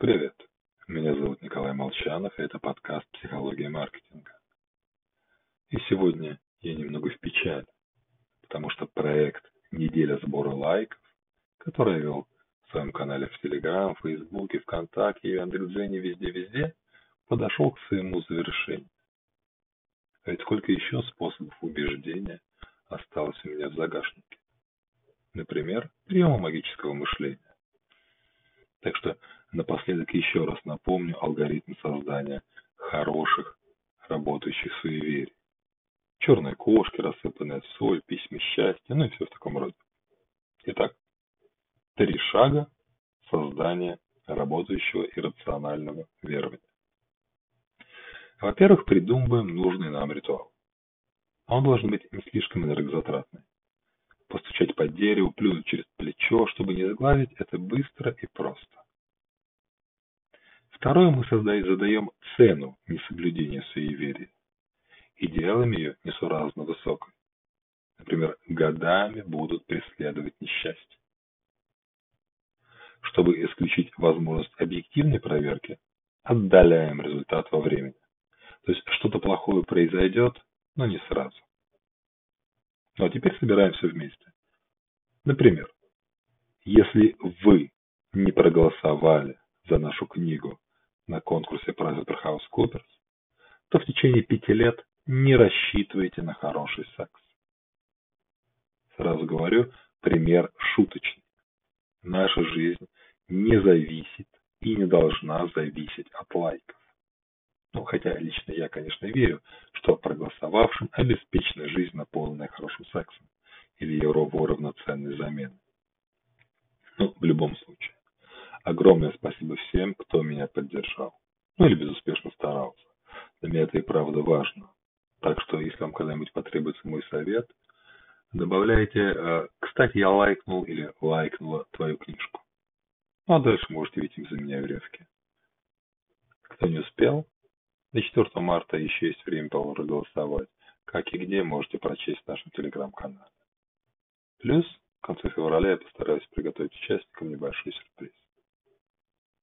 Привет, меня зовут Николай Молчанов, и это подкаст «Психология маркетинга». И сегодня я немного в печали, потому что проект «Неделя сбора лайков», который я вел в своем канале в Телеграм, Фейсбуке, ВКонтакте и Яндекс.Дзене везде-везде, подошел к своему завершению. А ведь сколько еще способов убеждения осталось у меня в загашнике. Например, приема магического мышления. Так что Напоследок еще раз напомню алгоритм создания хороших работающих суеверий. Черные кошки, рассыпанная соль, письма счастья, ну и все в таком роде. Итак, три шага создания работающего иррационального верования. Во-первых, придумываем нужный нам ритуал. Он должен быть не слишком энергозатратный. Постучать по дереву, плюнуть через плечо, чтобы не сглазить, это быстро и просто. Второе, мы задаем цену несоблюдения суеверия и делаем ее несуразно высокой. Например, годами будут преследовать несчастье. Чтобы исключить возможность объективной проверки, отдаляем результат во времени. То есть что-то плохое произойдет, но не сразу. Ну а теперь собираем все вместе. Например, если вы не проголосовали за нашу книгу на конкурсе PricewaterhouseCoopers, то в течение пяти лет не рассчитывайте на хороший секс. Сразу говорю, пример шуточный. Наша жизнь не зависит и не должна зависеть от лайков. Ну, хотя лично я, конечно, верю, что проголосовавшим обеспечена жизнь, наполненная хорошим сексом или его равноценной заменой. Ну, в любом случае. Огромное спасибо всем, кто меня поддержал. Ну или безуспешно старался. Для меня это и правда важно. Так что, если вам когда-нибудь потребуется мой совет, добавляйте э, «Кстати, я лайкнул» или «Лайкнула твою книжку». Ну а дальше можете видеть за меня веревки. Кто не успел, до 4 марта еще есть время проголосовать. Как и где, можете прочесть в нашем телеграм-канале. Плюс в конце февраля я постараюсь приготовить участникам небольшой сюрприз.